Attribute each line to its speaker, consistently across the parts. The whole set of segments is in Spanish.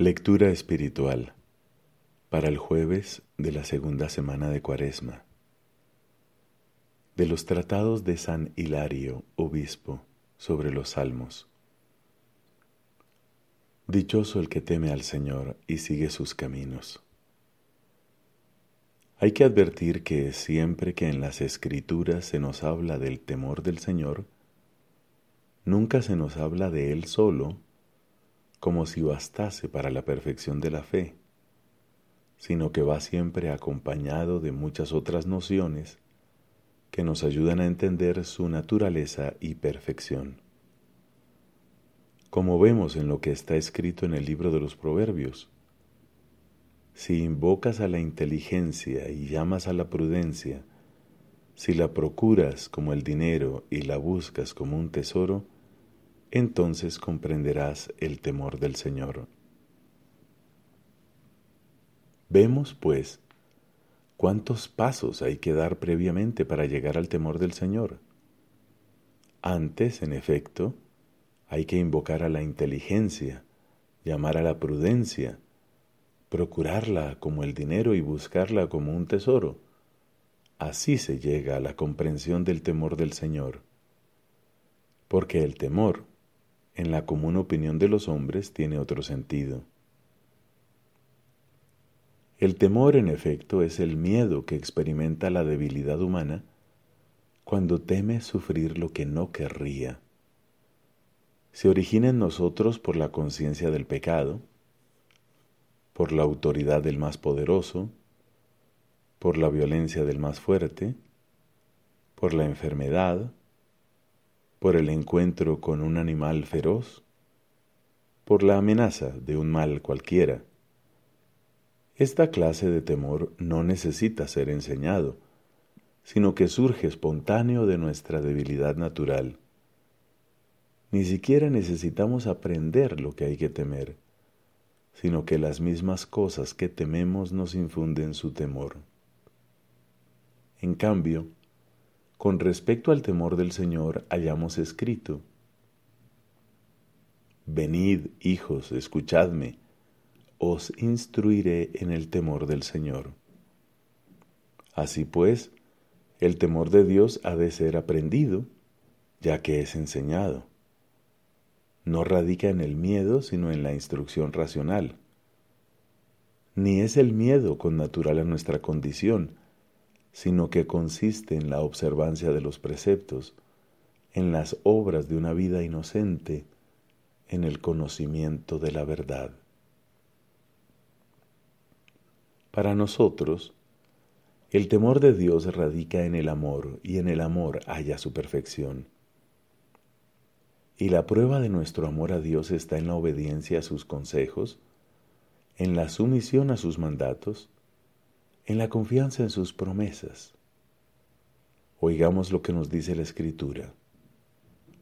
Speaker 1: Lectura espiritual para el jueves de la segunda semana de Cuaresma. De los tratados de San Hilario, obispo, sobre los salmos. Dichoso el que teme al Señor y sigue sus caminos. Hay que advertir que siempre que en las escrituras se nos habla del temor del Señor, nunca se nos habla de Él solo, como si bastase para la perfección de la fe, sino que va siempre acompañado de muchas otras nociones que nos ayudan a entender su naturaleza y perfección. Como vemos en lo que está escrito en el libro de los Proverbios, si invocas a la inteligencia y llamas a la prudencia, si la procuras como el dinero y la buscas como un tesoro, entonces comprenderás el temor del Señor. Vemos, pues, cuántos pasos hay que dar previamente para llegar al temor del Señor. Antes, en efecto, hay que invocar a la inteligencia, llamar a la prudencia, procurarla como el dinero y buscarla como un tesoro. Así se llega a la comprensión del temor del Señor. Porque el temor, en la común opinión de los hombres, tiene otro sentido. El temor, en efecto, es el miedo que experimenta la debilidad humana cuando teme sufrir lo que no querría. Se origina en nosotros por la conciencia del pecado, por la autoridad del más poderoso, por la violencia del más fuerte, por la enfermedad, por el encuentro con un animal feroz, por la amenaza de un mal cualquiera. Esta clase de temor no necesita ser enseñado, sino que surge espontáneo de nuestra debilidad natural. Ni siquiera necesitamos aprender lo que hay que temer sino que las mismas cosas que tememos nos infunden su temor. En cambio, con respecto al temor del Señor hayamos escrito, Venid, hijos, escuchadme, os instruiré en el temor del Señor. Así pues, el temor de Dios ha de ser aprendido, ya que es enseñado no radica en el miedo, sino en la instrucción racional. Ni es el miedo con natural a nuestra condición, sino que consiste en la observancia de los preceptos, en las obras de una vida inocente, en el conocimiento de la verdad. Para nosotros, el temor de Dios radica en el amor y en el amor halla su perfección. Y la prueba de nuestro amor a Dios está en la obediencia a sus consejos, en la sumisión a sus mandatos, en la confianza en sus promesas. Oigamos lo que nos dice la Escritura.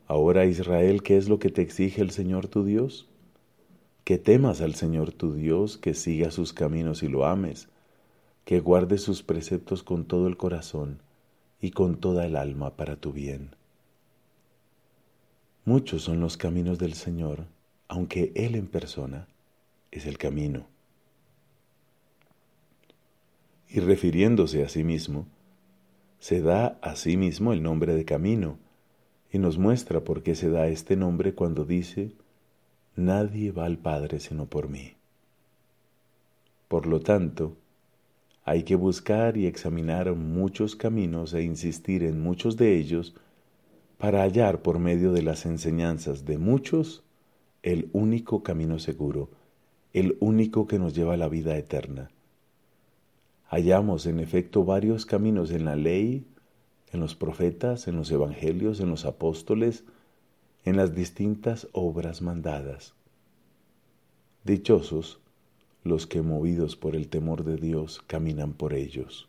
Speaker 1: Ahora Israel, ¿qué es lo que te exige el Señor tu Dios? Que temas al Señor tu Dios, que sigas sus caminos y lo ames, que guardes sus preceptos con todo el corazón y con toda el alma para tu bien Muchos son los caminos del Señor, aunque Él en persona es el camino. Y refiriéndose a sí mismo, se da a sí mismo el nombre de camino y nos muestra por qué se da este nombre cuando dice, Nadie va al Padre sino por mí. Por lo tanto, hay que buscar y examinar muchos caminos e insistir en muchos de ellos para hallar por medio de las enseñanzas de muchos el único camino seguro, el único que nos lleva a la vida eterna. Hallamos en efecto varios caminos en la ley, en los profetas, en los evangelios, en los apóstoles, en las distintas obras mandadas. Dichosos los que movidos por el temor de Dios caminan por ellos.